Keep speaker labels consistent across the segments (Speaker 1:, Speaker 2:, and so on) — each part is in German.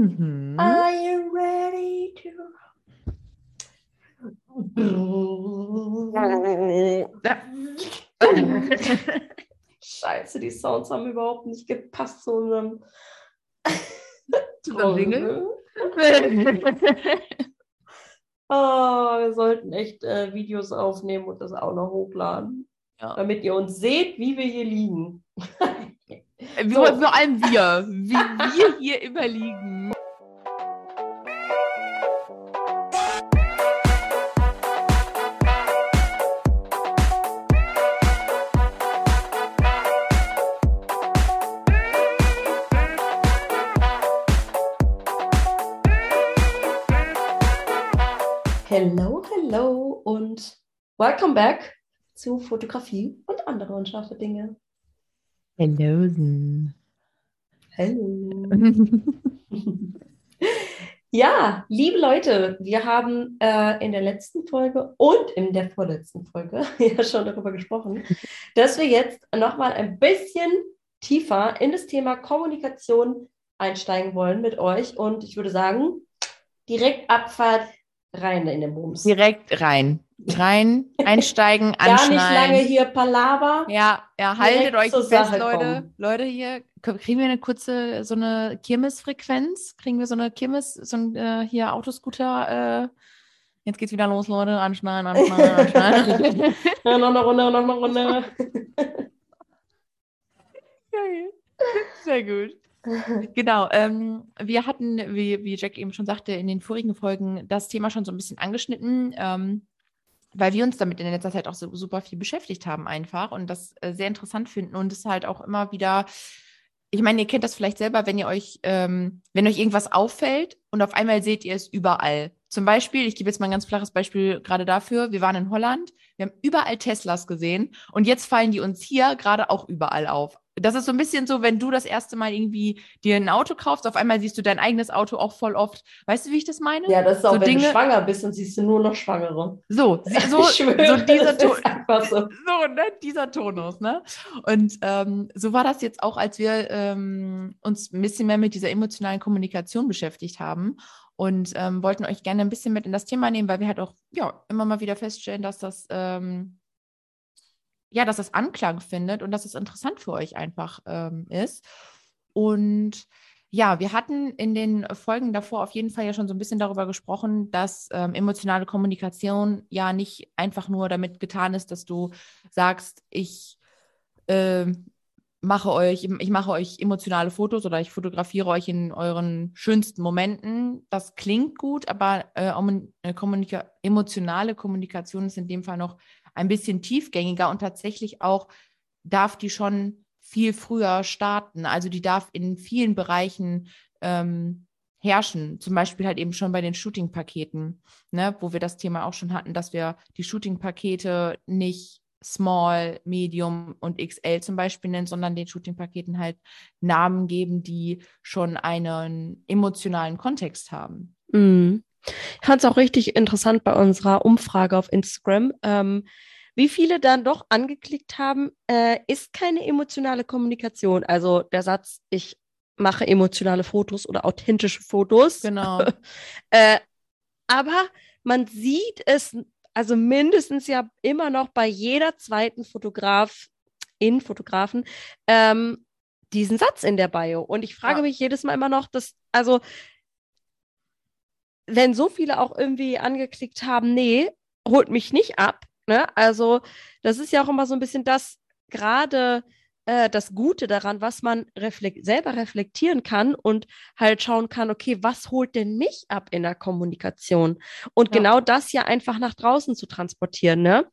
Speaker 1: Mhm.
Speaker 2: Are you ready to? Scheiße, die Sounds haben überhaupt nicht gepasst zu unserem
Speaker 1: Zu unserem Jingle?
Speaker 2: Oh, wir sollten echt äh, Videos aufnehmen und das auch noch hochladen,
Speaker 1: Ja.
Speaker 2: damit ihr uns seht, wie wir hier liegen.
Speaker 1: Wie,
Speaker 2: So.
Speaker 1: Vor allem wir, wie wir hier immer liegen.
Speaker 2: Hello, hello und welcome back zu Fotografie und andere unscharfe Dinge.
Speaker 1: Hello.
Speaker 2: Hello. Ja, liebe Leute, wir haben äh, in der letzten Folge und in der vorletzten Folge ja schon darüber gesprochen, dass wir jetzt nochmal ein bisschen tiefer in das Thema Kommunikation einsteigen wollen mit euch. Und ich würde sagen, direkt Abfahrt rein in den Bums.
Speaker 1: Direkt rein. Rein, einsteigen,
Speaker 2: Gar
Speaker 1: anschneiden.
Speaker 2: nicht lange hier Palaver.
Speaker 1: Ja, ja, haltet euch fest,
Speaker 2: Sache
Speaker 1: Leute.
Speaker 2: kommen.
Speaker 1: Leute hier, kriegen wir eine kurze, so eine Kirmesfrequenz? Kriegen wir so eine Kirmes, so ein äh, hier Autoscooter? Äh, jetzt geht's wieder los, Leute. Anschneiden, anschneiden, anschneiden.
Speaker 2: Ja, noch eine Runde, noch eine Runde.
Speaker 1: Geil. Sehr gut. Genau, ähm, wir hatten, wie, wie Jack eben schon sagte, in den vorigen Folgen das Thema schon so ein bisschen angeschnitten, ähm, weil wir uns damit in letzter Zeit auch so super viel beschäftigt haben einfach und das äh, sehr interessant finden und es halt auch immer wieder, ich meine, ihr kennt das vielleicht selber, wenn ihr euch, ähm, wenn euch irgendwas auffällt und auf einmal seht ihr es überall. Zum Beispiel, ich gebe jetzt mal ein ganz flaches Beispiel gerade dafür, wir waren in Holland, wir haben überall Teslas gesehen und jetzt fallen die uns hier gerade auch überall auf. Das ist so ein bisschen so, wenn du das erste Mal irgendwie dir ein Auto kaufst, auf einmal siehst du dein eigenes Auto auch voll oft. Weißt du, wie ich das meine?
Speaker 2: Ja, das ist auch,
Speaker 1: So
Speaker 2: wenn
Speaker 1: Dinge-
Speaker 2: du schwanger bist, dann siehst du nur noch Schwangere.
Speaker 1: So, so,
Speaker 2: schwöre,
Speaker 1: so dieser Ton.
Speaker 2: so.
Speaker 1: So, ne, dieser Tonus, ne? Und ähm, so war das jetzt auch, als wir ähm, uns ein bisschen mehr mit dieser emotionalen Kommunikation beschäftigt haben und ähm, wollten euch gerne ein bisschen mit in das Thema nehmen, weil wir halt auch ja immer mal wieder feststellen, dass das ähm, ja, dass das Anklang findet und dass es interessant für euch einfach ähm, ist. Und ja, wir hatten in den Folgen davor auf jeden Fall ja schon so ein bisschen darüber gesprochen, dass ähm, emotionale Kommunikation ja nicht einfach nur damit getan ist, dass du sagst, ich ähm, mache euch, ich mache euch emotionale Fotos oder ich fotografiere euch in euren schönsten Momenten. Das klingt gut, aber äh, äh, kommunika emotionale Kommunikation ist in dem Fall noch ein bisschen tiefgängiger und tatsächlich auch darf die schon viel früher starten. Also die darf in vielen Bereichen ähm, herrschen. Zum Beispiel halt eben schon bei den Shooting-Paketen, ne, wo wir das Thema auch schon hatten, dass wir die Shooting-Pakete nicht Small, Medium und XL zum Beispiel nennen, sondern den Shooting-Paketen halt Namen geben, die schon einen emotionalen Kontext haben.
Speaker 3: Mhm. Ich fand es auch richtig interessant bei unserer Umfrage auf Instagram, ähm, wie viele dann doch angeklickt haben, äh, ist keine emotionale Kommunikation. Also der Satz, ich mache emotionale Fotos oder authentische Fotos.
Speaker 1: Genau.
Speaker 3: Äh, aber man sieht es, also mindestens ja immer noch bei jeder zweiten Fotograf, in Fotografen, ähm, diesen Satz in der Bio. Und ich frage
Speaker 1: Ja.
Speaker 3: mich jedes Mal immer noch, dass, also, wenn so viele auch irgendwie angeklickt haben, nee, holt mich nicht ab. Ne? Also, das ist ja auch immer so ein bisschen das, gerade äh, das Gute daran, was man reflek selber reflektieren kann und halt schauen kann, okay, was holt denn mich ab in der Kommunikation? Und
Speaker 1: Ja.
Speaker 3: genau das ja einfach nach draußen zu transportieren, ne?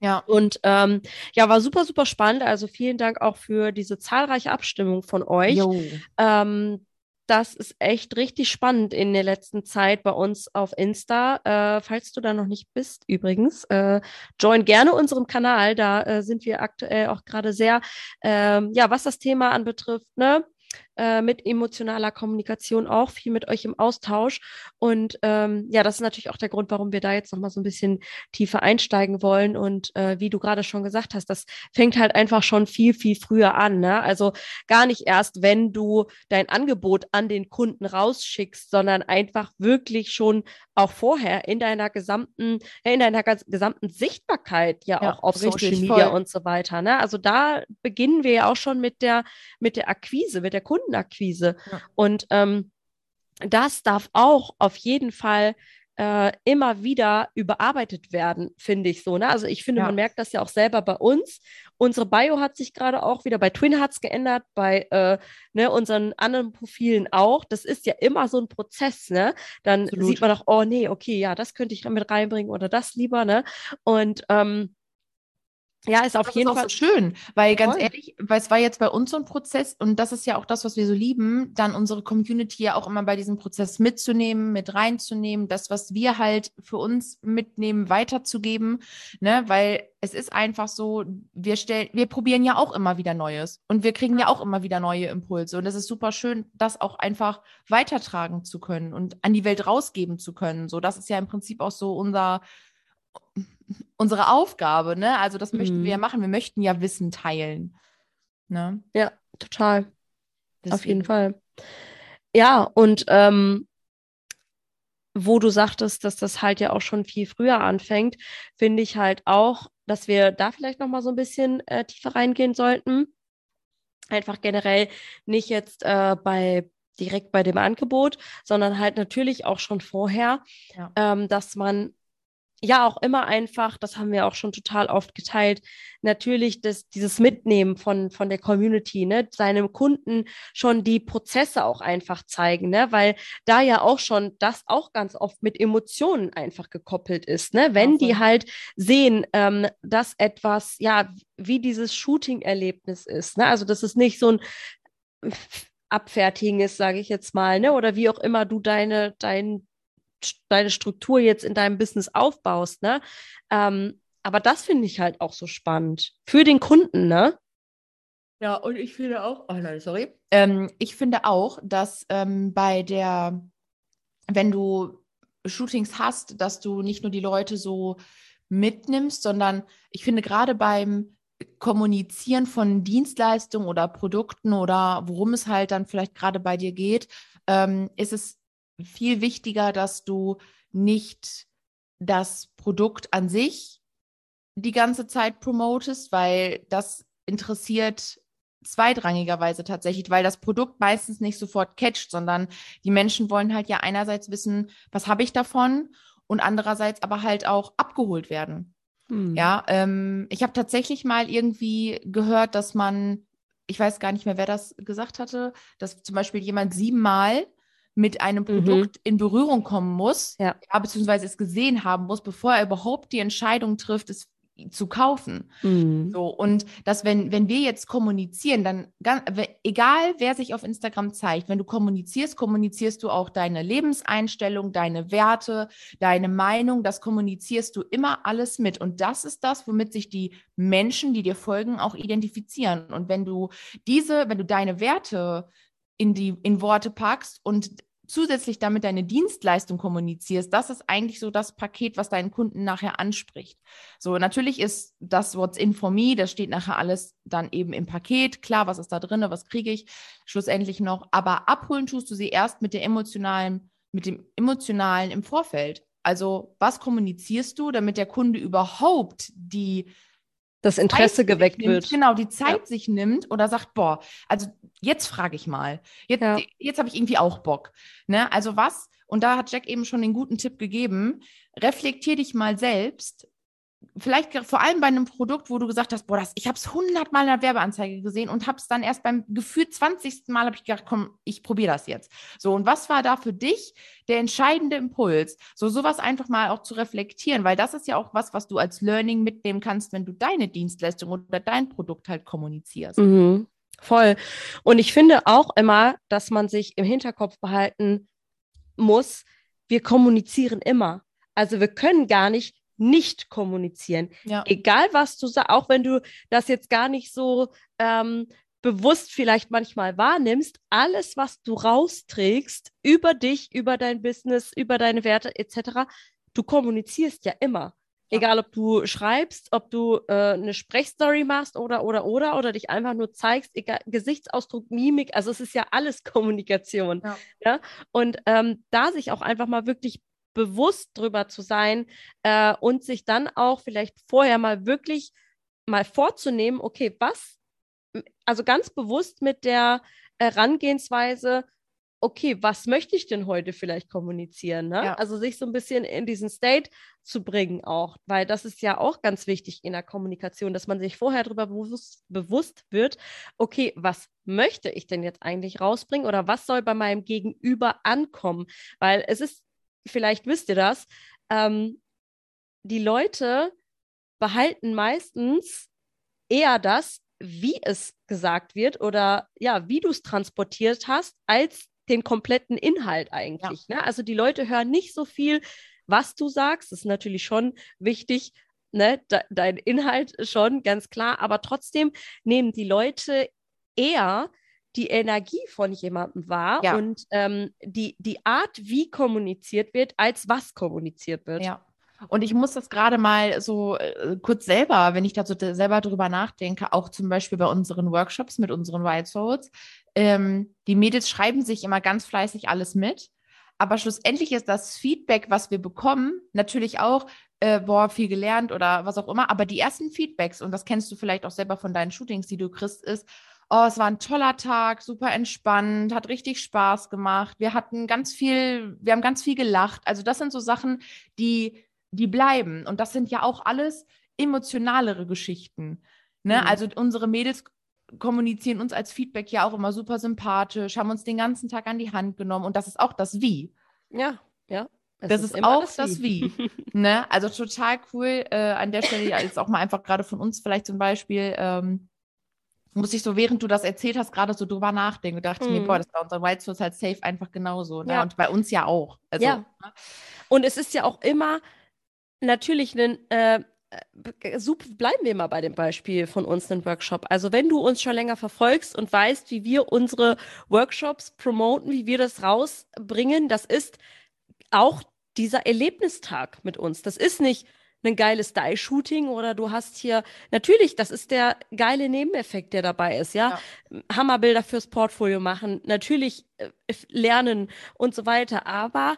Speaker 1: Ja.
Speaker 3: Und ähm, ja, war super, super spannend. Also vielen Dank auch für diese zahlreiche Abstimmung von euch.
Speaker 1: Jo.
Speaker 3: Ähm, das ist echt richtig spannend in der letzten Zeit bei uns auf Insta. Äh, falls du da noch nicht bist, übrigens, äh, join gerne unserem Kanal. Da äh, sind wir aktuell auch gerade sehr, ähm, ja, was das Thema anbetrifft, ne? Äh, mit emotionaler Kommunikation auch, viel mit euch im Austausch. Und ähm, ja, das ist natürlich auch der Grund, warum wir da jetzt nochmal so ein bisschen tiefer einsteigen wollen. Und äh, wie du gerade schon gesagt hast, das fängt halt einfach schon viel, viel früher an. Ne? Also gar nicht erst, wenn du dein Angebot an den Kunden rausschickst, sondern einfach wirklich schon auch vorher in deiner gesamten, in deiner gesamten Sichtbarkeit ja, ja auch auf Social Media voll. und so weiter. Ne? Also da beginnen wir ja auch schon mit der, mit der Akquise, mit der Kundenakquise. Ja. Und ähm, das darf auch auf jeden Fall äh, immer wieder überarbeitet werden, finde ich so. Ne? Also ich finde, ja. man merkt das ja auch selber bei uns. Unsere Bio hat sich gerade auch wieder bei Twin hat es geändert, bei äh, ne, unseren anderen Profilen auch. Das ist ja immer so ein Prozess, ne? Dann Absolut. sieht man auch, oh nee, okay, ja, das könnte ich mit reinbringen oder das lieber, ne? Und ähm, ja, ist auf das jeden ist Fall
Speaker 1: so schön, weil ganz Voll. ehrlich, weil es war jetzt bei uns so ein Prozess und das ist ja auch das, was wir so lieben, dann unsere Community ja auch immer bei diesem Prozess mitzunehmen, mit reinzunehmen, das, was wir halt für uns mitnehmen, weiterzugeben, ne, weil es ist einfach so, wir stellen, wir probieren ja auch immer wieder Neues und wir kriegen ja auch immer wieder neue Impulse und es ist super schön, das auch einfach weitertragen zu können und an die Welt rausgeben zu können. So, das ist ja im Prinzip auch so unser unsere Aufgabe, ne? Also das möchten mhm. wir ja mhm. machen. Wir möchten ja Wissen teilen. Ne?
Speaker 3: Ja, total. Deswegen. Auf jeden Fall. Ja, und ähm, wo du sagtest, dass das halt ja auch schon viel früher anfängt, finde ich halt auch, dass wir da vielleicht noch mal so ein bisschen äh, tiefer reingehen sollten. Einfach generell nicht jetzt äh, bei direkt bei dem Angebot, sondern halt natürlich auch schon vorher, ja. ähm, dass man ja auch immer einfach, das haben wir auch schon total oft geteilt, natürlich das, dieses Mitnehmen von, von der Community, ne, seinem Kunden schon die Prozesse auch einfach zeigen, ne, weil da ja auch schon das auch ganz oft mit Emotionen einfach gekoppelt ist, ne, wenn die halt sehen, ähm, dass etwas, ja, wie dieses Shooting-Erlebnis ist, ne, also das ist nicht so ein Abfertigen ist, sage ich jetzt mal, ne, oder wie auch immer du deine, dein deine Struktur jetzt in deinem Business aufbaust, ne? Ähm, aber das finde ich halt auch so spannend. Für den Kunden, ne?
Speaker 1: Ja, und ich finde auch, oh nein, sorry. Ähm, ich finde auch, dass ähm, bei der, wenn du Shootings hast, dass du nicht nur die Leute so mitnimmst, sondern ich finde gerade beim Kommunizieren von Dienstleistungen oder Produkten oder worum es halt dann vielleicht gerade bei dir geht, ähm, ist es viel wichtiger, dass du nicht das Produkt an sich die ganze Zeit promotest, weil das interessiert zweitrangigerweise tatsächlich, weil das Produkt meistens nicht sofort catcht, sondern die Menschen wollen halt ja einerseits wissen, was habe ich davon und andererseits aber halt auch abgeholt werden. Hm. Ja, ähm, ich habe tatsächlich mal irgendwie gehört, dass man, ich weiß gar nicht mehr, wer das gesagt hatte, dass zum Beispiel jemand siebenmal mit einem mhm. Produkt mhm. in Berührung kommen muss, ja. ja. beziehungsweise es gesehen haben muss, bevor er überhaupt die Entscheidung trifft, es zu kaufen. Mhm. So, und dass, wenn, wenn wir jetzt kommunizieren, dann ganz, egal wer sich auf Instagram zeigt, wenn du kommunizierst, kommunizierst du auch deine Lebenseinstellung, deine Werte, deine Meinung, das kommunizierst du immer alles mit. Und das ist das, womit sich die Menschen, die dir folgen, auch identifizieren. Und wenn du diese, wenn du deine Werte in die in Worte packst und zusätzlich damit deine Dienstleistung kommunizierst, das ist eigentlich so das Paket, was deinen Kunden nachher anspricht. So, natürlich ist das What's in for me, das steht nachher alles dann eben im Paket. Klar, was ist da drin, was kriege ich schlussendlich noch, aber abholen tust du sie erst mit der emotionalen, mit dem emotionalen im Vorfeld. Also, was kommunizierst du, damit der Kunde überhaupt die
Speaker 3: das Interesse Zeit geweckt
Speaker 1: nimmt,
Speaker 3: wird.
Speaker 1: Genau, die Zeit ja. sich nimmt oder sagt, boah, also jetzt frage ich mal. Jetzt, ja. jetzt habe ich irgendwie auch Bock. Ne? Also was, und da hat Jack eben schon den guten Tipp gegeben, reflektier dich mal selbst, vielleicht vor allem bei einem Produkt, wo du gesagt hast, boah, das, ich habe es hundertmal in der Werbeanzeige gesehen und habe es dann erst beim Gefühl 20. Mal habe ich gedacht, komm, ich probiere das jetzt. So, und was war da für dich der entscheidende Impuls? So, sowas einfach mal auch zu reflektieren, weil das ist ja auch was, was du als Learning mitnehmen kannst, wenn du deine Dienstleistung oder dein Produkt halt kommunizierst.
Speaker 3: Mhm. Voll. Und ich finde auch immer, dass man sich im Hinterkopf behalten muss, wir kommunizieren immer. Also wir können gar nicht nicht kommunizieren. Ja. Egal, was du sagst, auch wenn du das jetzt gar nicht so ähm, bewusst vielleicht manchmal wahrnimmst, alles, was du rausträgst über dich, über dein Business, über deine Werte etc., du kommunizierst ja immer. Ja. Egal, ob du schreibst, ob du äh, eine Sprechstory machst oder, oder, oder, oder dich einfach nur zeigst, egal, Gesichtsausdruck, Mimik, also es ist ja alles Kommunikation. Ja. ja? Und ähm, da sich auch einfach mal wirklich bewusst drüber zu sein äh, und sich dann auch vielleicht vorher mal wirklich mal vorzunehmen, okay, was also ganz bewusst mit der Herangehensweise, okay, was möchte ich denn heute vielleicht kommunizieren? Ne? Ja. Also sich so ein bisschen in diesen State zu bringen auch, weil das ist ja auch ganz wichtig in der Kommunikation, dass man sich vorher darüber bewusst, bewusst wird, okay, was möchte ich denn jetzt eigentlich rausbringen oder was soll bei meinem Gegenüber ankommen? Weil es ist, vielleicht wisst ihr das, ähm, die Leute behalten meistens eher das, wie es gesagt wird oder ja, wie du es transportiert hast, als den kompletten Inhalt eigentlich. Ja. Ne? Also die Leute hören nicht so viel, was du sagst. Das ist natürlich schon wichtig, ne? De dein Inhalt schon, ganz klar, aber trotzdem nehmen die Leute eher die Energie von jemandem wahr ja. und ähm, die, die Art, wie kommuniziert wird, als was kommuniziert wird.
Speaker 1: Ja. Und ich muss das gerade mal so äh, kurz selber, wenn ich da so selber drüber nachdenke, auch zum Beispiel bei unseren Workshops mit unseren Wild Souls. Ähm, die Mädels schreiben sich immer ganz fleißig alles mit. Aber schlussendlich ist das Feedback, was wir bekommen, natürlich auch, äh, boah, viel gelernt oder was auch immer. Aber die ersten Feedbacks, und das kennst du vielleicht auch selber von deinen Shootings, die du kriegst, ist, oh, es war ein toller Tag, super entspannt, hat richtig Spaß gemacht. Wir hatten ganz viel, wir haben ganz viel gelacht. Also das sind so Sachen, die die bleiben. Und das sind ja auch alles emotionalere Geschichten. Ne? Mhm. Also unsere Mädels kommunizieren uns als Feedback ja auch immer super sympathisch, haben uns den ganzen Tag an die Hand genommen und das ist auch das Wie.
Speaker 3: Ja, ja.
Speaker 1: Das ist, ist auch das, das Wie. ne? Also total cool. Äh, an der Stelle jetzt auch mal einfach gerade von uns vielleicht zum Beispiel. Ähm, muss ich so, während du das erzählt hast, gerade so drüber nachdenken und dachte mhm. mir, boah, das bei unseren White Source halt safe einfach genauso. Ne? Ja. Und bei uns ja auch.
Speaker 3: Also, ja. Ne? Und es ist ja auch immer, natürlich einen, äh, äh super, bleiben wir mal bei dem Beispiel von uns, den Workshop. Also wenn du uns schon länger verfolgst und weißt, wie wir unsere Workshops promoten, wie wir das rausbringen, das ist auch dieser Erlebnistag mit uns. Das ist nicht ein geiles Style-Shooting oder du hast hier, natürlich, das ist der geile Nebeneffekt, der dabei ist, ja. ja. Hammerbilder fürs Portfolio machen, natürlich äh, lernen und so weiter, aber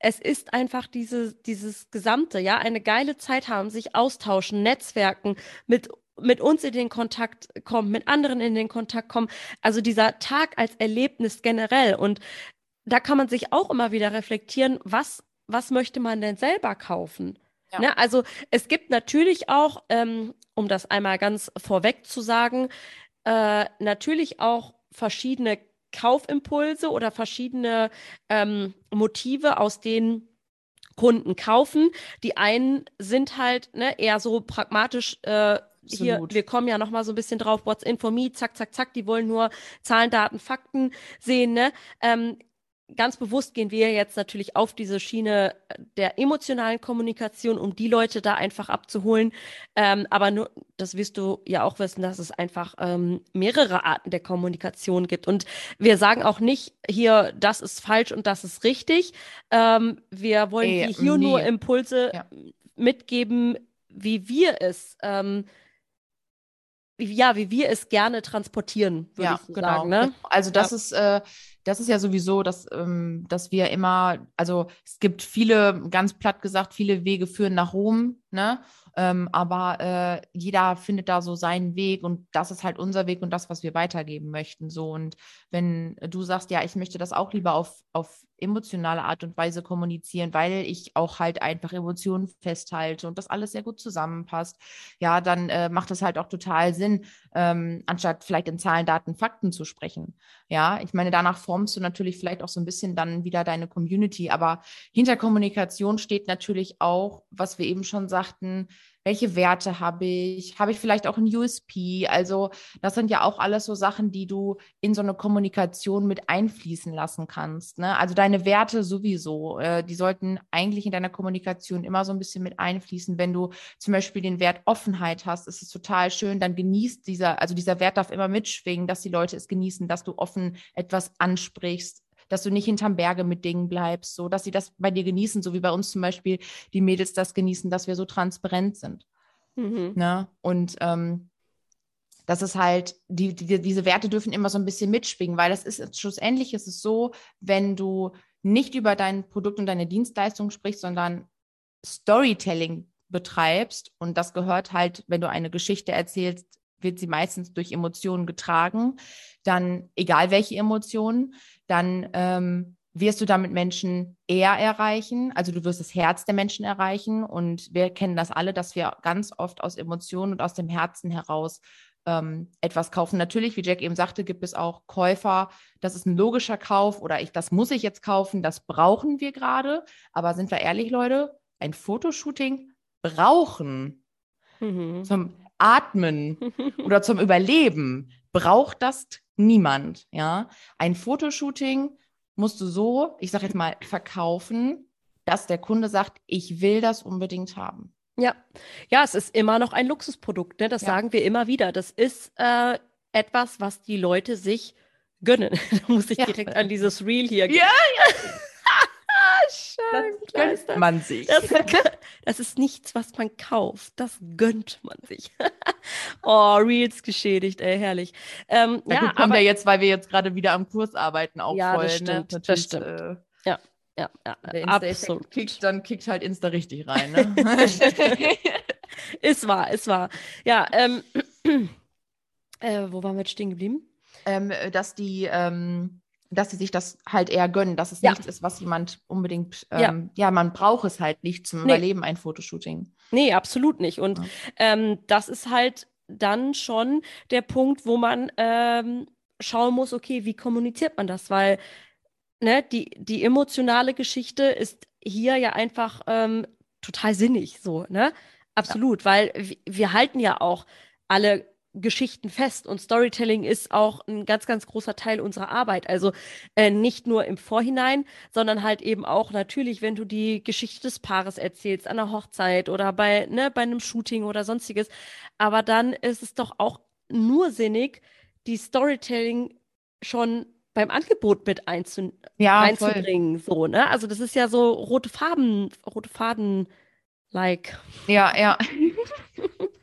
Speaker 3: es ist einfach diese, dieses Gesamte, ja, eine geile Zeit haben, sich austauschen, Netzwerken, mit, mit uns in den Kontakt kommen, mit anderen in den Kontakt kommen. Also dieser Tag als Erlebnis generell. Und da kann man sich auch immer wieder reflektieren, was, was möchte man denn selber kaufen? Ja. Ne? Also es gibt natürlich auch, ähm, um das einmal ganz vorweg zu sagen, äh, natürlich auch verschiedene Kaufimpulse oder verschiedene ähm, Motive, aus denen Kunden kaufen. Die einen sind halt ne, eher so pragmatisch. Äh, hier, wir kommen ja noch mal so ein bisschen drauf, what's in for me, zack, zack, zack, die wollen nur Zahlen, Daten, Fakten sehen, ne? Ähm, ganz bewusst gehen wir jetzt natürlich auf diese Schiene der emotionalen Kommunikation, um die Leute da einfach abzuholen. Ähm, aber nur, das wirst du ja auch wissen, dass es einfach ähm, mehrere Arten der Kommunikation gibt. Und wir sagen auch nicht hier, das ist falsch und das ist richtig. Ähm, wir wollen Ey, hier nee. nur Impulse ja. mitgeben, wie wir es ähm, ja, wie wir es gerne transportieren, würde ja, ich so genau. sagen. Ne?
Speaker 1: Also das ja. ist, äh, das ist ja sowieso, dass, ähm, dass wir immer, also es gibt viele, ganz platt gesagt, viele Wege führen nach Rom, ne? Ähm, aber äh, jeder findet da so seinen Weg und das ist halt unser Weg und das, was wir weitergeben möchten. So. Und wenn du sagst, ja, ich möchte das auch lieber auf, auf emotionale Art und Weise kommunizieren, weil ich auch halt einfach Emotionen festhalte und das alles sehr gut zusammenpasst, ja, dann äh, macht es halt auch total Sinn, ähm, anstatt vielleicht in Zahlen, Daten, Fakten zu sprechen. Ja, ich meine, danach formst du natürlich vielleicht auch so ein bisschen dann wieder deine Community, aber hinter Kommunikation steht natürlich auch, was wir eben schon sagten, welche Werte habe ich, habe ich vielleicht auch ein USP. Also das sind ja auch alles so Sachen, die du in so eine Kommunikation mit einfließen lassen kannst. Ne? Also deine Werte sowieso, äh, die sollten eigentlich in deiner Kommunikation immer so ein bisschen mit einfließen. Wenn du zum Beispiel den Wert Offenheit hast, ist es total schön, dann genießt dieser, also dieser Wert darf immer mitschwingen, dass die Leute es genießen, dass du offen etwas ansprichst, dass du nicht hinterm Berge mit Dingen bleibst, so dass sie das bei dir genießen, so wie bei uns zum Beispiel die Mädels das genießen, dass wir so transparent sind. Mhm. Ne? Und ähm, das ist halt, die, die, diese Werte dürfen immer so ein bisschen mitschwingen, weil das ist schlussendlich ist es so, wenn du nicht über dein Produkt und deine Dienstleistung sprichst, sondern Storytelling betreibst und das gehört halt, wenn du eine Geschichte erzählst, wird sie meistens durch Emotionen getragen, dann egal welche Emotionen, dann ähm, wirst du damit Menschen eher erreichen. Also du wirst das Herz der Menschen erreichen. Und wir kennen das alle, dass wir ganz oft aus Emotionen und aus dem Herzen heraus ähm, etwas kaufen. Natürlich, wie Jack eben sagte, gibt es auch Käufer. Das ist ein logischer Kauf oder ich, das muss ich jetzt kaufen. Das brauchen wir gerade. Aber sind wir ehrlich, Leute? Ein Fotoshooting brauchen mhm. zum Atmen oder zum Überleben braucht das niemand. Ja, ein Fotoshooting musst du so, ich sage jetzt mal, verkaufen, dass der Kunde sagt, ich will das unbedingt haben.
Speaker 3: Ja, ja, es ist immer noch ein Luxusprodukt. Ne? Das ja. sagen wir immer wieder. Das ist äh, etwas, was die Leute sich gönnen. da muss ich ja. direkt an dieses Reel hier gehen. Ja, ja.
Speaker 1: das gönnt man sich.
Speaker 3: Das, das, ist nichts, was man kauft. Das gönnt man sich. oh, Reels geschädigt, ey, herrlich.
Speaker 1: Ähm, ja, gut, kommt ja jetzt, weil wir jetzt gerade wieder am Kurs arbeiten, auch
Speaker 3: ja,
Speaker 1: voll.
Speaker 3: Das ne? stimmt, ne? das stimmt. Äh, ja. Ja, ja,
Speaker 1: absolut. Kickt, dann kickt halt Insta richtig rein. Ne?
Speaker 3: ist wahr, ist wahr. Ja, ähm, äh, wo waren wir jetzt stehen geblieben?
Speaker 1: Ähm, dass die, ähm, dass sie sich das halt eher gönnen, dass es ja. nichts ist, was jemand unbedingt, ähm, ja. ja. man braucht es halt nicht zum nee. Überleben, ein Fotoshooting.
Speaker 3: Nee, absolut nicht. Und ja. ähm, das ist halt dann schon der Punkt, wo man ähm, schauen muss, okay, wie kommuniziert man das? Weil ne, die, die emotionale Geschichte ist hier ja einfach ähm, total sinnig, so, ne? Absolut, weil wir halten ja auch alle Geschichten fest und Storytelling ist auch ein ganz, ganz großer Teil unserer Arbeit. Also äh, nicht nur im Vorhinein, sondern halt eben auch natürlich, wenn du die Geschichte des Paares erzählst, an der Hochzeit oder bei, ne, bei einem Shooting oder sonstiges. Aber dann ist es doch auch nur sinnig, die Storytelling schon beim Angebot mit einzu ja, einzubringen. So, ne? Also das ist ja so rote Farben, rote Faden like.
Speaker 1: Ja, ja.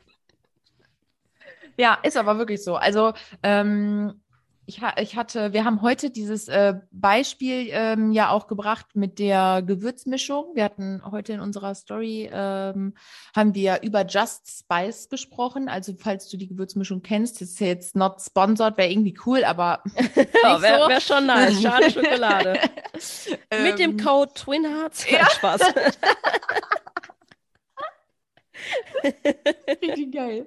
Speaker 1: Ja, ist aber wirklich so. Also ähm, ich, ich, hatte, wir haben heute dieses äh, Beispiel ähm, ja auch gebracht mit der Gewürzmischung. Wir hatten heute in unserer Story ähm, haben wir über Just Spice gesprochen. Also falls du die Gewürzmischung kennst, ist jetzt not sponsored, wäre irgendwie cool, aber
Speaker 3: ja, wäre so. wär schon nice. Schade Schokolade. mit dem ähm, Code Twin Hearts. Ja. Spaß.
Speaker 1: Richtig geil.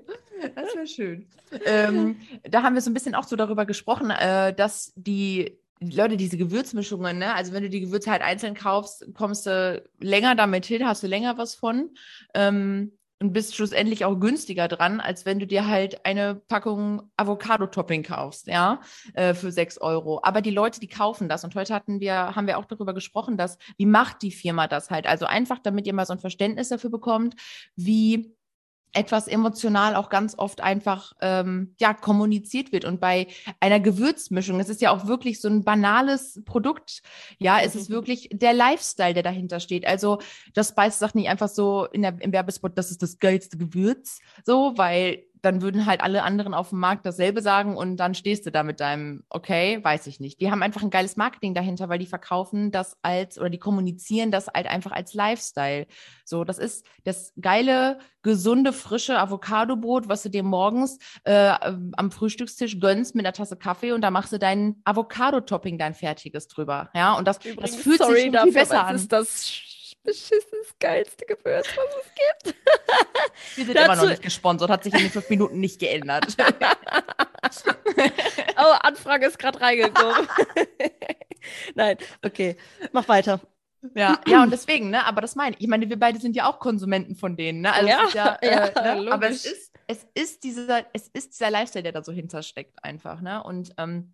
Speaker 1: Das wäre schön. Ähm, da haben wir so ein bisschen auch so darüber gesprochen, äh, dass die, Leute diese Gewürzmischungen, ne? also wenn du die Gewürze halt einzeln kaufst, kommst du länger damit hin, hast du länger was von. Ähm, und bist schlussendlich auch günstiger dran, als wenn du dir halt eine Packung Avocado-Topping kaufst, ja, äh, für sechs Euro. Aber die Leute, die kaufen das. Und heute hatten wir, haben wir auch darüber gesprochen, dass, wie macht die Firma das halt? Also einfach, damit ihr mal so ein Verständnis dafür bekommt, wie etwas emotional auch ganz oft einfach ähm, ja kommuniziert wird und bei einer Gewürzmischung es ist ja auch wirklich so ein banales Produkt ja es ist mhm. wirklich der Lifestyle der dahinter steht also das Spice sagt nicht einfach so in der, im Werbespot das ist das geilste Gewürz so weil dann würden halt alle anderen auf dem Markt dasselbe sagen und dann stehst du da mit deinem, okay, weiß ich nicht. Die haben einfach ein geiles Marketing dahinter, weil die verkaufen das als oder die kommunizieren das halt einfach als Lifestyle. So, das ist das geile, gesunde, frische Avocado-Brot, was du dir morgens äh, am Frühstückstisch gönnst mit einer Tasse Kaffee und da machst du dein Avocado-Topping, dein fertiges drüber. Ja, und das, Übrigens, das fühlt sorry sich dafür, besser an.
Speaker 3: Ist das beschissenes geilste Gewürz, was es gibt.
Speaker 1: Wir sind Dazu immer noch nicht gesponsert, hat sich in den fünf Minuten nicht geändert.
Speaker 3: oh, Anfrage ist gerade reingekommen. Nein, okay, mach weiter.
Speaker 1: Ja, ja, und deswegen, ne, aber das meine ich. Ich meine, wir beide sind ja auch Konsumenten von denen, ne? Also
Speaker 3: Ja,
Speaker 1: ja,
Speaker 3: ja,
Speaker 1: äh, ne? aber es ist, es ist dieser, es ist dieser Lifestyle, der da so hintersteckt einfach, ne? Und ähm,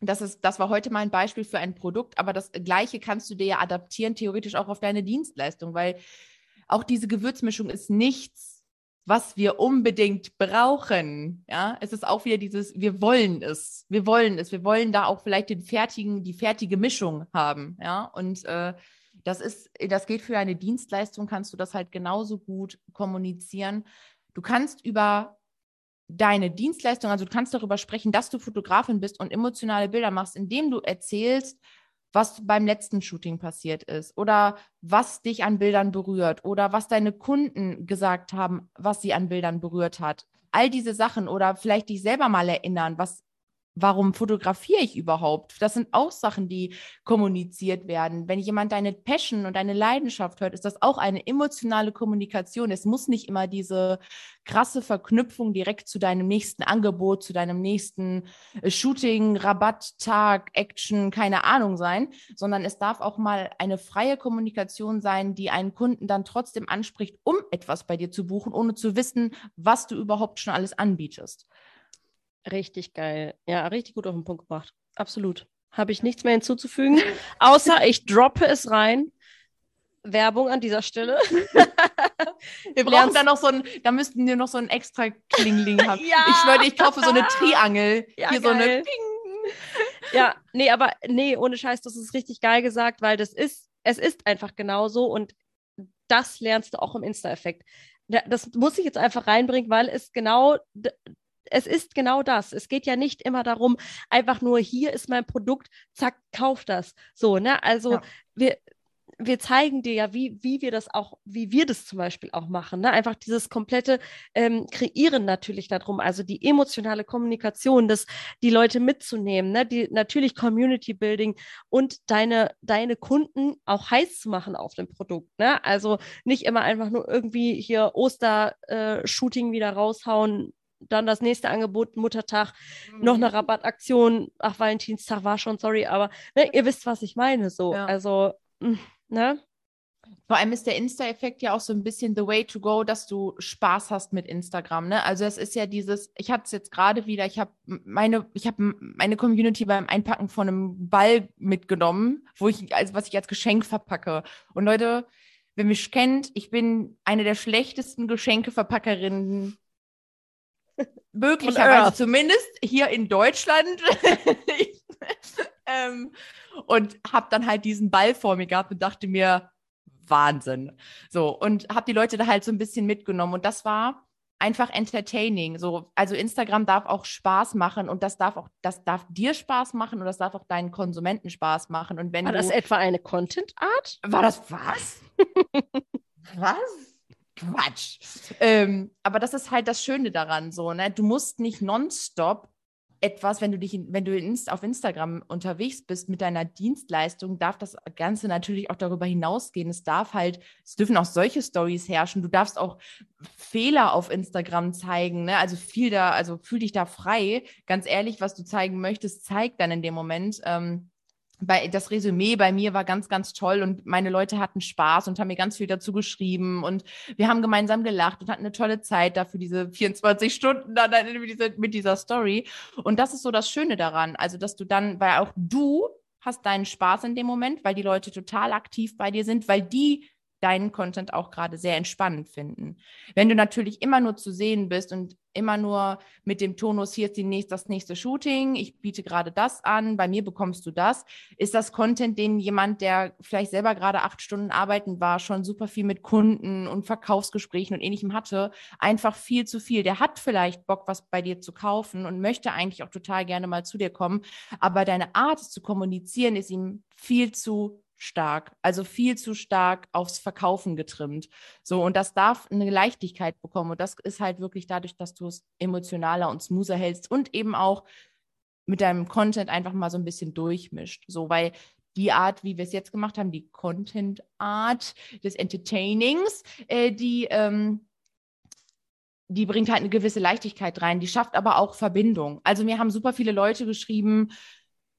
Speaker 1: das ist, das war heute mal ein Beispiel für ein Produkt, aber das Gleiche kannst du dir ja adaptieren, theoretisch auch auf deine Dienstleistung, weil auch diese Gewürzmischung ist nichts, was wir unbedingt brauchen. Ja, es ist auch wieder dieses, wir wollen es, wir wollen es, wir wollen da auch vielleicht den fertigen, die fertige Mischung haben. Ja, und äh, das ist, das geht für eine Dienstleistung, kannst du das halt genauso gut kommunizieren. Du kannst über deine Dienstleistung, also du kannst darüber sprechen, dass du Fotografin bist und emotionale Bilder machst, indem du erzählst, was beim letzten Shooting passiert ist oder was dich an Bildern berührt oder was deine Kunden gesagt haben, was sie an Bildern berührt hat. All diese Sachen oder vielleicht dich selber mal erinnern, was warum fotografiere ich überhaupt? Das sind auch Sachen, die kommuniziert werden. Wenn jemand deine Passion und deine Leidenschaft hört, ist das auch eine emotionale Kommunikation. Es muss nicht immer diese krasse Verknüpfung direkt zu deinem nächsten Angebot, zu deinem nächsten äh, Shooting, Rabatttag, Action, keine Ahnung sein, sondern es darf auch mal eine freie Kommunikation sein, die einen Kunden dann trotzdem anspricht, um etwas bei dir zu buchen, ohne zu wissen, was du überhaupt schon alles anbietest.
Speaker 3: Richtig geil. Ja, richtig gut auf den Punkt gebracht. Absolut. Habe ich nichts mehr hinzuzufügen, außer ich droppe es rein. Werbung an dieser Stelle.
Speaker 1: Wir brauchen da noch so ein, da müssten wir noch so ein extra Klingling haben.
Speaker 3: Ja.
Speaker 1: Ich schwöre, ich kaufe so eine Triangel.
Speaker 3: Ja,
Speaker 1: Hier so eine
Speaker 3: geil.
Speaker 1: Ping.
Speaker 3: Ja, nee, aber nee, ohne Scheiß, das ist richtig geil gesagt, weil das ist, es ist einfach genauso und das lernst du auch im Insta-Effekt. Da- Das muss ich jetzt einfach reinbringen, weil es genau, es ist genau das. Es geht ja nicht immer darum, einfach nur hier ist mein Produkt, zack, kauf das. So, ne? Also
Speaker 1: Ja.
Speaker 3: wir, wir zeigen dir ja, wie, wie wir das auch, wie wir das zum Beispiel auch machen. Ne? Einfach dieses komplette ähm, Kreieren natürlich darum, also die emotionale Kommunikation, das die Leute mitzunehmen, ne? die natürlich Community Building und deine, deine Kunden auch heiß zu machen auf dem Produkt. Ne? Also nicht immer einfach nur irgendwie hier Oster-Shooting wieder raushauen, dann das nächste Angebot, Muttertag, noch
Speaker 1: Mhm.
Speaker 3: eine Rabattaktion, ach, Valentinstag war schon, sorry, aber ne, ihr wisst, was ich meine. So,
Speaker 1: Ja.
Speaker 3: also, mm, ne?
Speaker 1: Vor allem ist der Insta-Effekt ja auch so ein bisschen the way to go, dass du Spaß hast mit Instagram. Ne? Also es ist ja dieses, ich hatte es jetzt gerade wieder, ich habe meine, ich habe meine Community beim Einpacken von einem Ball mitgenommen, wo ich, also was ich als Geschenk verpacke. Und Leute, wer mich kennt, ich bin eine der schlechtesten Geschenkeverpackerinnen möglicherweise zumindest hier in Deutschland. ähm, und habe dann halt diesen Ball vor mir gehabt und dachte mir, Wahnsinn. So, und habe die Leute da halt so ein bisschen mitgenommen. Und das war einfach entertaining. So, also Instagram darf auch Spaß machen und das darf auch, das darf dir Spaß machen und das darf auch deinen Konsumenten Spaß machen. Und wenn
Speaker 3: War
Speaker 1: du,
Speaker 3: das etwa eine Content-Art?
Speaker 1: war das was? was? Quatsch. Ähm, aber das ist halt das Schöne daran, so, ne? Du musst nicht nonstop etwas, wenn du dich, wenn du auf Instagram unterwegs bist mit deiner Dienstleistung, darf das Ganze natürlich auch darüber hinausgehen. Es darf halt, es dürfen auch solche Stories herrschen. Du darfst auch Fehler auf Instagram zeigen, ne? Also viel da, also fühl dich da frei. Ganz ehrlich, was du zeigen möchtest, zeig dann in dem Moment. Ähm, bei, das Resümee bei mir war ganz, ganz toll und meine Leute hatten Spaß und haben mir ganz viel dazu geschrieben und wir haben gemeinsam gelacht und hatten eine tolle Zeit dafür diese 24 Stunden dann, mit, dieser, mit dieser Story. Und das ist so das Schöne daran, also dass du dann, weil auch du hast deinen Spaß in dem Moment, weil die Leute total aktiv bei dir sind, weil die deinen Content auch gerade sehr entspannend finden. Wenn du natürlich immer nur zu sehen bist und immer nur mit dem Tonus, hier ist die nächst, das nächste Shooting, ich biete gerade das an, bei mir bekommst du das, ist das Content, den jemand, der vielleicht selber gerade acht Stunden arbeiten war, schon super viel mit Kunden und Verkaufsgesprächen und ähnlichem hatte, einfach viel zu viel. Der hat vielleicht Bock, was bei dir zu kaufen und möchte eigentlich auch total gerne mal zu dir kommen, aber deine Art zu kommunizieren ist ihm viel zu stark, also viel zu stark aufs Verkaufen getrimmt. So, und das darf eine Leichtigkeit bekommen. Und das ist halt wirklich dadurch, dass du es emotionaler und smoother hältst und eben auch mit deinem Content einfach mal so ein bisschen durchmischt. So, weil die Art, wie wir es jetzt gemacht haben, die Content-Art des Entertainings, äh, die, ähm, die bringt halt eine gewisse Leichtigkeit rein, die schafft aber auch Verbindung. Also mir haben super viele Leute geschrieben,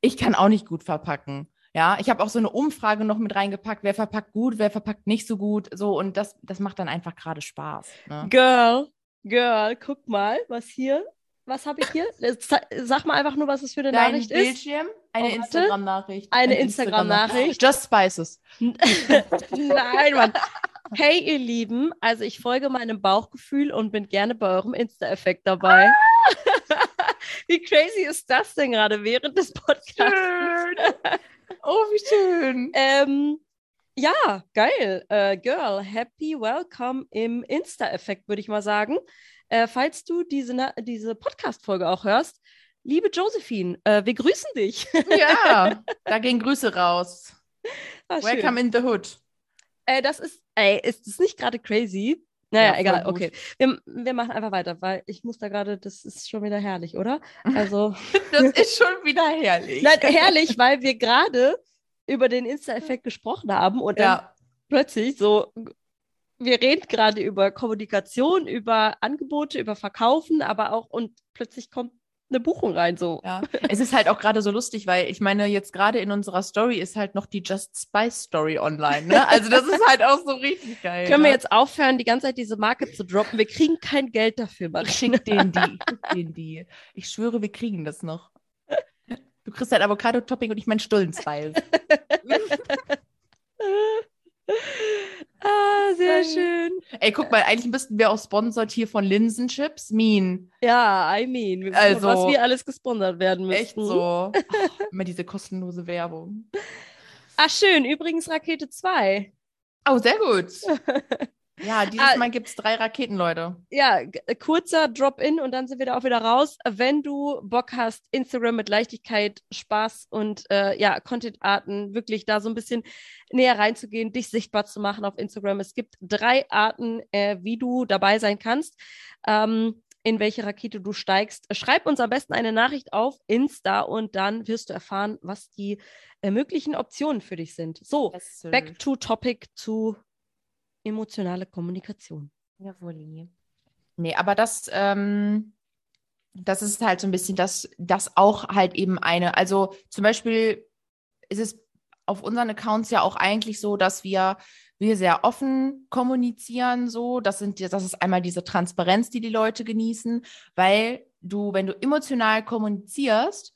Speaker 1: ich kann auch nicht gut verpacken. Ja, ich habe auch so eine Umfrage noch mit reingepackt, wer verpackt gut, wer verpackt nicht so gut, so und das, das macht dann einfach gerade Spaß. Ne?
Speaker 3: Girl, Girl, guck mal, was hier, was habe ich hier? Sag mal einfach nur, was es für eine
Speaker 1: Dein
Speaker 3: Nachricht
Speaker 1: Bildschirm,
Speaker 3: ist.
Speaker 1: eine
Speaker 3: Oh, warte.
Speaker 1: Instagram-Nachricht.
Speaker 3: Eine
Speaker 1: Ein
Speaker 3: Instagram-Nachricht.
Speaker 1: Just Spices.
Speaker 3: Nein, Mann. Hey, ihr Lieben, also ich folge meinem Bauchgefühl und bin gerne bei eurem Insta-Effekt dabei. Wie crazy ist das denn gerade während des Podcasts?
Speaker 1: Schön. Oh, wie schön.
Speaker 3: Ähm, ja, geil. Äh, Girl, happy welcome im Insta-Effekt, würde ich mal sagen. Äh, falls du diese, Na- diese Podcast-Folge auch hörst, liebe Josephine, äh, wir grüßen dich.
Speaker 1: Ja, da gehen Grüße raus.
Speaker 3: Ah, schön.
Speaker 1: Welcome in the Hood.
Speaker 3: Äh, das ist, ey, ist das nicht gerade crazy? Naja,
Speaker 1: Ja,
Speaker 3: egal, okay. Wir, wir machen einfach weiter, weil ich muss da gerade, das ist schon wieder herrlich, oder? Also,
Speaker 1: Das ist schon wieder herrlich.
Speaker 3: nein, herrlich, weil wir gerade über den Insta-Effekt gesprochen haben und dann
Speaker 1: Ja,
Speaker 3: plötzlich so, wir reden gerade über Kommunikation, über Angebote, über Verkaufen, aber auch und plötzlich kommt eine Buchung rein, so.
Speaker 1: ja. Es ist halt auch gerade so lustig, weil ich meine, jetzt gerade in unserer Story ist halt noch die Just Spice Story online. Ne? Also das ist halt auch so richtig geil.
Speaker 3: Können wir
Speaker 1: ne?
Speaker 3: jetzt aufhören, die ganze Zeit diese Marke zu droppen? Wir kriegen kein Geld dafür,
Speaker 1: Ich
Speaker 3: Marie.
Speaker 1: schick denen die. Ich schick denen die. Ich schwöre, wir kriegen das noch. Du kriegst dein Avocado-Topping und ich mein Stullen-Spice.
Speaker 3: Ah, sehr schön.
Speaker 1: Ey, guck mal, eigentlich müssten wir auch sponsored hier von Linsenchips. Mean.
Speaker 3: Ja, I mean,
Speaker 1: Also-
Speaker 3: was wir alles gesponsert werden müssen.
Speaker 1: Echt so. Oh, immer diese kostenlose Werbung.
Speaker 3: Ah, schön. Übrigens Rakete 2.
Speaker 1: Oh, sehr gut. Ja, dieses
Speaker 3: Ah.
Speaker 1: Mal gibt es drei Raketen, Leute.
Speaker 3: Ja, kurzer Drop-in und dann sind wir da auch wieder raus. Wenn du Bock hast, Instagram mit Leichtigkeit, Spaß und äh, ja, Content-Arten wirklich da so ein bisschen näher reinzugehen, dich sichtbar zu machen auf Instagram. Es gibt drei Arten, äh, wie du dabei sein kannst. Ähm, in welche Rakete du steigst. Schreib uns am besten eine Nachricht auf Insta und dann wirst du erfahren, was die äh, möglichen Optionen für dich sind. So, back to topic zu emotionale Kommunikation.
Speaker 1: Jawohl. Nee, aber das, ähm, das ist halt so ein bisschen das, das auch halt eben eine. Also zum Beispiel ist es auf unseren Accounts ja auch eigentlich so, dass wir, wir sehr offen kommunizieren, so. Das sind, das ist einmal diese Transparenz, die die Leute genießen, weil du, wenn du emotional kommunizierst,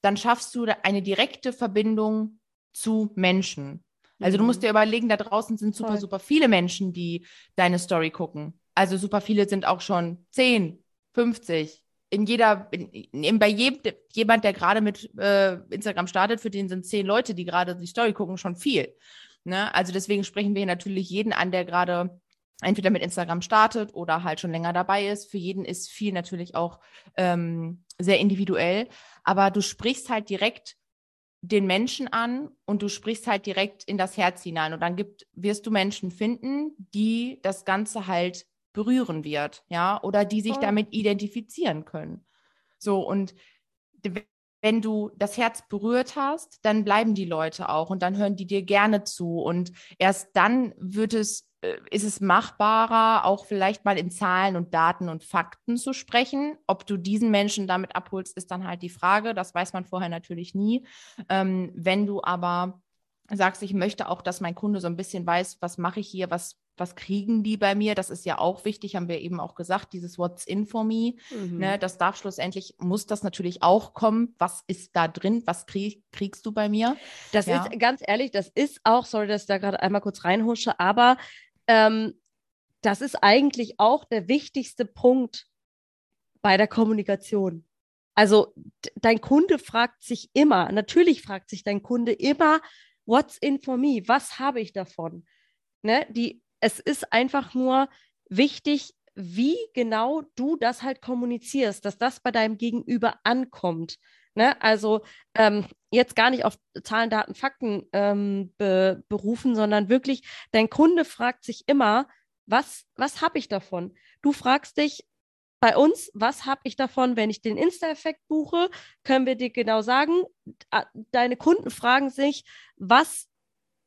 Speaker 1: dann schaffst du eine direkte Verbindung zu Menschen. Also du musst
Speaker 3: Mhm.
Speaker 1: dir überlegen, da draußen sind super,
Speaker 3: Voll.
Speaker 1: super viele Menschen, die deine Story gucken. Also super viele sind auch schon 10, 50. In jeder, in, in, bei jedem, jemand, der gerade mit äh, Instagram startet, für den sind zehn Leute, die gerade die Story gucken, schon viel. Ne? Also deswegen sprechen wir natürlich jeden an, der gerade entweder mit Instagram startet oder halt schon länger dabei ist. Für jeden ist viel natürlich auch ähm, sehr individuell. Aber du sprichst halt direkt den Menschen an und du sprichst halt direkt in das Herz hinein. Und dann gibt, wirst du Menschen finden, die das Ganze halt berühren wird, ja, oder die sich damit identifizieren können. So, und wenn du das Herz berührt hast, dann bleiben die Leute auch und dann hören die dir gerne zu. Und erst dann wird es, ist es machbarer, auch vielleicht mal in Zahlen und Daten und Fakten zu sprechen. Ob du diesen Menschen damit abholst, ist dann halt die Frage. Das weiß man vorher natürlich nie. Ähm, wenn du aber sagst, ich möchte auch, dass mein Kunde so ein bisschen weiß, was mache ich hier, was, was kriegen die bei mir, das ist ja auch wichtig, haben wir eben auch gesagt, dieses What's in for me.
Speaker 3: Mhm.
Speaker 1: Ne, das darf schlussendlich, muss das natürlich auch kommen. Was ist da drin? Was krieg, kriegst du bei mir?
Speaker 3: Das
Speaker 1: Ja.
Speaker 3: ist ganz ehrlich, das ist auch, sorry, dass ich da gerade einmal kurz reinhusche, aber ähm, das ist eigentlich auch der wichtigste Punkt bei der Kommunikation. Also dein Kunde fragt sich immer, natürlich fragt sich dein Kunde immer, what's in for me? Was habe ich davon? Ne? Die, es ist einfach nur wichtig, wie genau du das halt kommunizierst, dass das bei deinem Gegenüber ankommt. Ne? Also ähm, jetzt gar nicht auf Zahlen, Daten, Fakten ähm, be berufen, sondern wirklich, dein Kunde fragt sich immer, was, was habe ich davon? Du fragst dich bei uns, was habe ich davon, wenn ich den Insta-Effekt buche? Können wir dir genau sagen. Deine Kunden fragen sich, was,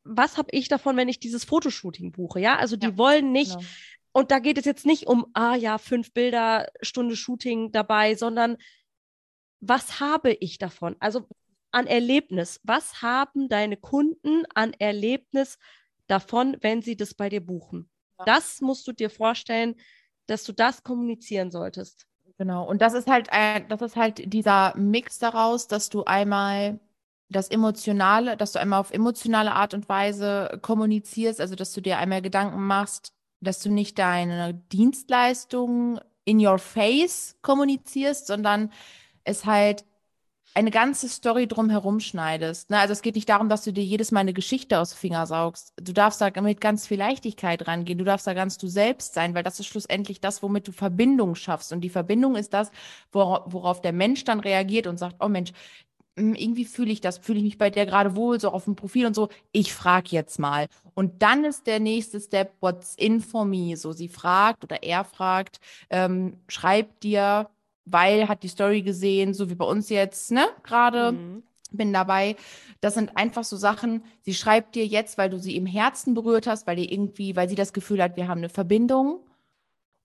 Speaker 3: was habe ich davon, wenn ich dieses Fotoshooting buche? Ja, also die
Speaker 1: Ja,
Speaker 3: wollen nicht,
Speaker 1: Genau.
Speaker 3: und da geht es jetzt nicht um, ah ja, fünf Bilder, Stunde Shooting dabei, sondern was habe ich davon? Also an Erlebnis. Was haben deine Kunden an Erlebnis davon, wenn sie das bei dir buchen? Ja. Das musst du dir vorstellen, dass du das kommunizieren solltest.
Speaker 1: Genau. Und das ist halt, ein, das ist halt dieser Mix daraus, dass du einmal das Emotionale, dass du einmal auf emotionale Art und Weise kommunizierst, also dass du dir einmal Gedanken machst, dass du nicht deine Dienstleistung in your face kommunizierst, sondern es halt eine ganze Story drumherum schneidest. Ne? Also es geht nicht darum, dass du dir jedes Mal eine Geschichte aus Finger saugst. Du darfst da mit ganz viel Leichtigkeit rangehen. Du darfst da ganz du selbst sein, weil das ist schlussendlich das, womit du Verbindung schaffst. Und die Verbindung ist das, worauf der Mensch dann reagiert und sagt, oh Mensch, hm, irgendwie fühle ich das, fühle ich mich bei der gerade wohl, so auf dem Profil und so. Ich frage jetzt mal. Und dann ist der nächste Step, what's in for me? So, sie fragt oder er fragt, ähm, schreibt dir, weil hat die Story gesehen, so wie bei uns jetzt, ne, gerade. Mhm. Bin dabei. Das sind einfach so Sachen, sie schreibt dir jetzt, weil du sie im Herzen berührt hast, weil die irgendwie, weil sie das Gefühl hat, wir haben eine Verbindung.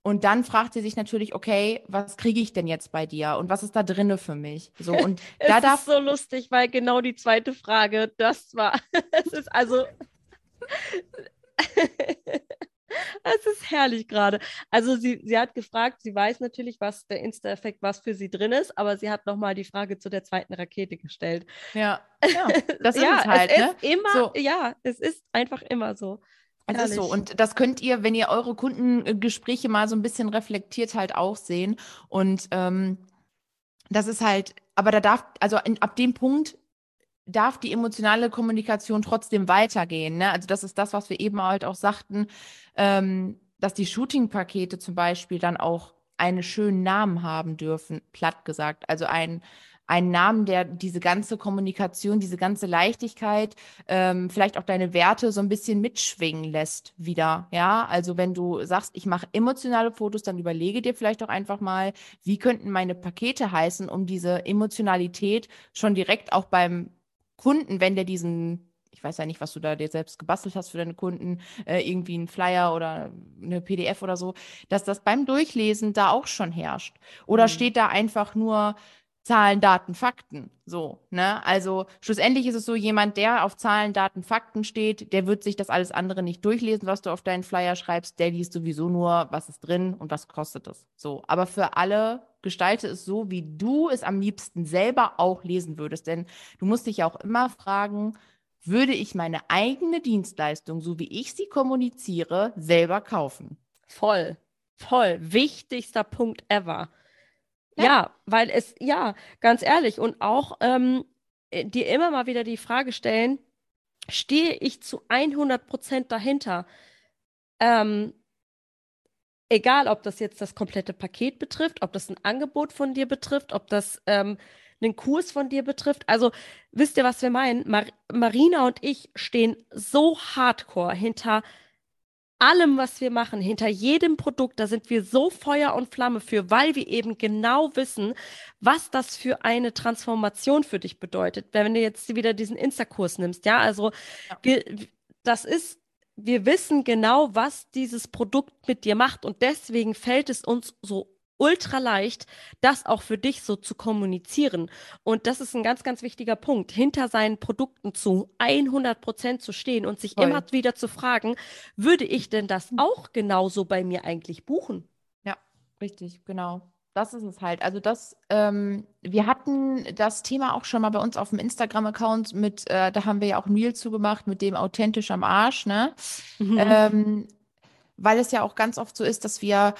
Speaker 1: Und dann fragt sie sich natürlich, okay, was kriege ich denn jetzt bei dir und was ist da drinne für mich? So und
Speaker 3: es da darf ist so lustig, weil genau die zweite Frage, das war, es ist also Es ist herrlich gerade. Also sie, sie hat gefragt, sie weiß natürlich, was der Insta-Effekt, was für sie drin ist, aber sie hat nochmal die Frage zu der zweiten Rakete gestellt.
Speaker 1: Ja, ja das ist ja, es halt.
Speaker 3: Es
Speaker 1: ne?
Speaker 3: ist immer, so. ja, es ist einfach immer so.
Speaker 1: Es ist so. Und das könnt ihr, wenn ihr eure Kundengespräche mal so ein bisschen reflektiert halt auch sehen. Und ähm, das ist halt, aber da darf, also in, ab dem Punkt darf die emotionale Kommunikation trotzdem weitergehen. Ne? Also das ist das, was wir eben halt auch sagten, ähm, dass die Shooting-Pakete zum Beispiel dann auch einen schönen Namen haben dürfen, platt gesagt. Also ein, einen Namen, der diese ganze Kommunikation, diese ganze Leichtigkeit, ähm, vielleicht auch deine Werte so ein bisschen mitschwingen lässt wieder. Ja, also wenn du sagst, ich mache emotionale Fotos, dann überlege dir vielleicht auch einfach mal, wie könnten meine Pakete heißen, um diese Emotionalität schon direkt auch beim Kunden, wenn der diesen, ich weiß ja nicht, was du da dir selbst gebastelt hast für deine Kunden, äh, irgendwie einen Flyer oder eine PDF oder so, dass das beim Durchlesen da auch schon herrscht. Oder mhm. steht da einfach nur Zahlen, Daten, Fakten. So, ne? Also schlussendlich ist es so, jemand, der auf Zahlen, Daten, Fakten steht, der wird sich das alles andere nicht durchlesen, was du auf deinen Flyer schreibst. Der liest sowieso nur, was ist drin und was kostet es. So. Aber für alle gestalte es so, wie du es am liebsten selber auch lesen würdest. Denn du musst dich ja auch immer fragen, würde ich meine eigene Dienstleistung, so wie ich sie kommuniziere, selber kaufen?
Speaker 3: Voll, voll. Wichtigster Punkt ever. Ja. ja, weil es, ja, ganz ehrlich, und auch ähm, äh, dir immer mal wieder die Frage stellen, stehe ich zu 100 Prozent dahinter? Ähm, egal, ob das jetzt das komplette Paket betrifft, ob das ein Angebot von dir betrifft, ob das ähm, einen Kurs von dir betrifft. Also wisst ihr, was wir meinen? Mar Marina und ich stehen so hardcore hinter allem, was wir machen, hinter jedem Produkt, da sind wir so Feuer und Flamme für, weil wir eben genau wissen, was das für eine Transformation für dich bedeutet. Wenn du jetzt wieder diesen Insta-Kurs nimmst, ja, also ja. Wir, das ist, wir wissen genau, was dieses Produkt mit dir macht und deswegen fällt es uns so ultra leicht, das auch für dich so zu kommunizieren. Und das ist ein ganz, ganz wichtiger Punkt, hinter seinen Produkten zu 100 Prozent zu stehen und sich Voll. immer wieder zu fragen, würde ich denn das hm. auch genauso bei mir eigentlich buchen?
Speaker 1: Ja, richtig, genau. Das ist es halt. Also das, ähm, wir hatten das Thema auch schon mal bei uns auf dem Instagram-Account mit, äh, da haben wir ja auch ein Reel zugemacht mit dem authentisch am Arsch, ne? Mhm. Ähm, weil es ja auch ganz oft so ist, dass wir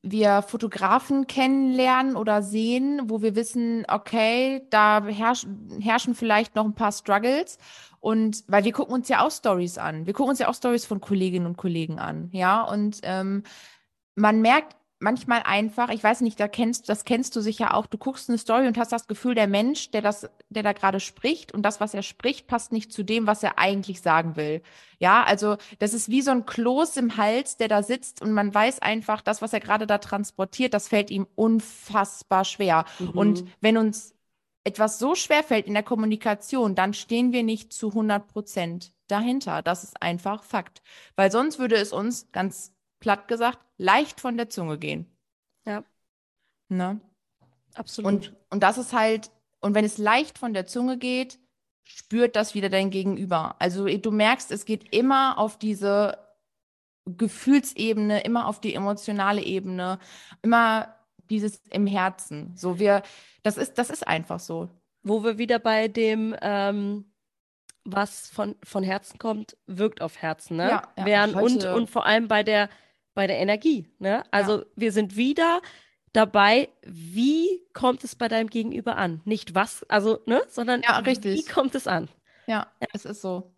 Speaker 1: wir Fotografen kennenlernen oder sehen, wo wir wissen, okay, da herrsch, herrschen vielleicht noch ein paar Struggles. Und weil wir gucken uns ja auch Stories an. Wir gucken uns ja auch Stories von Kolleginnen und Kollegen an. Ja, und ähm, man merkt manchmal einfach, ich weiß nicht, da kennst, das kennst du sicher auch, du guckst eine Story und hast das Gefühl, der Mensch, der das, der da gerade spricht und das, was er spricht, passt nicht zu dem, was er eigentlich sagen will. Ja, also das ist wie so ein Kloß im Hals, der da sitzt und man weiß einfach, das, was er gerade da transportiert, das fällt ihm unfassbar schwer. Mhm. Und wenn uns etwas so schwer fällt in der Kommunikation, dann stehen wir nicht zu 100 Prozent dahinter. Das ist einfach Fakt. Weil sonst würde es uns ganz platt gesagt, leicht von der Zunge gehen.
Speaker 3: Ja.
Speaker 1: Ne?
Speaker 3: Absolut.
Speaker 1: Und, und das ist halt, und wenn es leicht von der Zunge geht, spürt das wieder dein Gegenüber. Also du merkst, es geht immer auf diese Gefühlsebene, immer auf die emotionale Ebene, immer dieses im Herzen. So wir, das ist, das ist einfach so.
Speaker 3: Wo wir wieder bei dem, ähm, was von, von Herzen kommt, wirkt auf Herzen, ne?
Speaker 1: Ja, ja.
Speaker 3: Während, und, und vor allem bei der, bei der Energie, ne? Also
Speaker 1: Ja.
Speaker 3: wir sind wieder dabei, wie kommt es bei deinem Gegenüber an? Nicht was, also, ne? Sondern
Speaker 1: Ja, richtig.
Speaker 3: wie kommt es an?
Speaker 1: Ja, es ist so.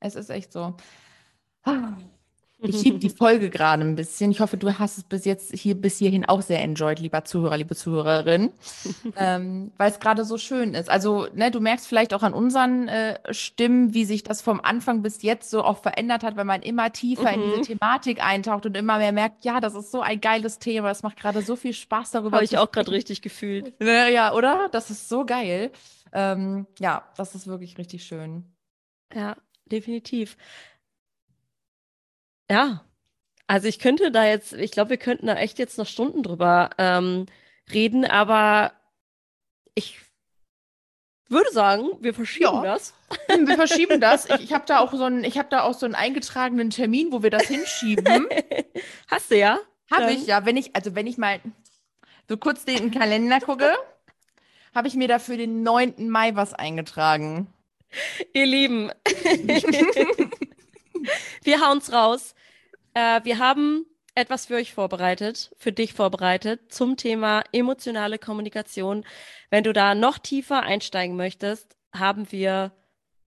Speaker 1: Es ist echt so. Ich schiebe die Folge gerade ein bisschen. Ich hoffe, du hast es bis jetzt hier bis hierhin auch sehr enjoyed, lieber Zuhörer, liebe Zuhörerin, ähm, weil es gerade so schön ist. Also, ne, du merkst vielleicht auch an unseren äh, Stimmen, wie sich das vom Anfang bis jetzt so auch verändert hat, weil man immer tiefer in
Speaker 3: Mhm.
Speaker 1: diese Thematik eintaucht und immer mehr merkt, ja, das ist so ein geiles Thema. Es macht gerade so viel Spaß darüber
Speaker 3: Habe ich auch gerade richtig gefühlt.
Speaker 1: Ne, Ja, oder? Das ist so geil. Ähm, ja, das ist wirklich richtig schön.
Speaker 3: Ja, definitiv. Ja, also ich könnte da jetzt, ich glaube, wir könnten da echt jetzt noch Stunden drüber ähm, reden, aber ich würde sagen, wir verschieben
Speaker 1: Ja.
Speaker 3: das.
Speaker 1: Wir verschieben das. Ich, ich habe da auch so einen, ich habe da auch so einen eingetragenen Termin, wo wir das hinschieben.
Speaker 3: Hast du ja?
Speaker 1: Habe ich, ja, wenn ich, also wenn ich mal so kurz den Kalender gucke, habe ich mir da für den 9. Mai was eingetragen.
Speaker 3: Ihr Lieben, wir hauen's raus. Äh, wir haben etwas für euch vorbereitet, für dich vorbereitet zum Thema emotionale Kommunikation. Wenn du da noch tiefer einsteigen möchtest, haben wir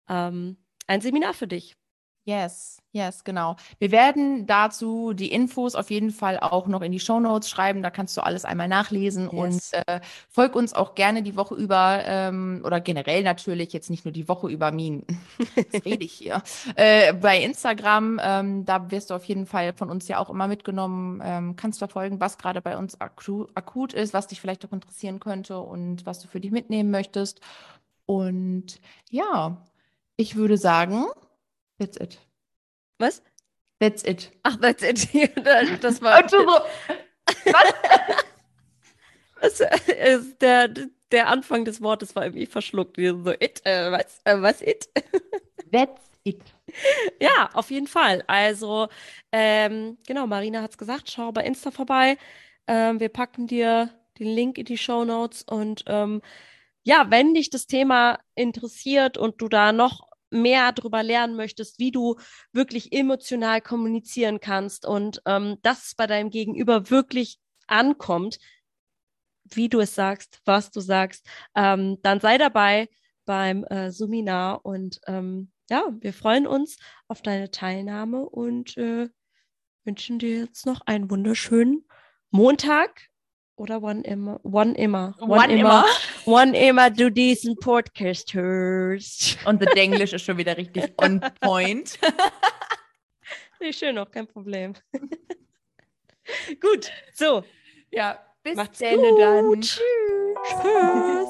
Speaker 3: ähm, ein Seminar für dich.
Speaker 1: Yes, yes, genau. Wir werden dazu die Infos auf jeden Fall auch noch in die Shownotes schreiben. Da kannst du alles einmal nachlesen
Speaker 3: Yes.
Speaker 1: und äh, folg uns auch gerne die Woche über ähm, oder generell natürlich jetzt nicht nur die Woche über Minen. Was rede ich hier? Äh, bei Instagram, ähm, da wirst du auf jeden Fall von uns ja auch immer mitgenommen. Ähm, kannst verfolgen, was gerade bei uns aktu akut ist, was dich vielleicht auch interessieren könnte und was du für dich mitnehmen möchtest. Und ja, ich würde sagen, that's it.
Speaker 3: Was?
Speaker 1: That's it.
Speaker 3: Ach, that's it. Das war
Speaker 1: Und so,
Speaker 3: das, ist der, der Anfang des Wortes war irgendwie verschluckt. Wir So, it, äh, was, äh, was, it?
Speaker 1: that's it.
Speaker 3: Ja, auf jeden Fall. Also, ähm, genau, Marina hat es gesagt, schau bei Insta vorbei. Ähm, wir packen dir den Link in die Show Notes und ähm, ja, wenn dich das Thema interessiert und du da noch mehr darüber lernen möchtest, wie du wirklich emotional kommunizieren kannst und ähm, dass es bei deinem Gegenüber wirklich ankommt, wie du es sagst, was du sagst, ähm, dann sei dabei beim äh, Seminar und ähm, ja, wir freuen uns auf deine Teilnahme und äh, wünschen dir jetzt noch einen wunderschönen Montag oder wann immer, wann immer,
Speaker 1: Wann immer.
Speaker 3: wann immer du diesen Podcast hörst.
Speaker 1: Und das Englisch ist schon wieder richtig on point.
Speaker 3: Nee, schön noch, kein Problem. Gut, so,
Speaker 1: Ja, bis
Speaker 3: macht's
Speaker 1: denn
Speaker 3: gut.
Speaker 1: dann.
Speaker 3: Tschüss. Tschüss.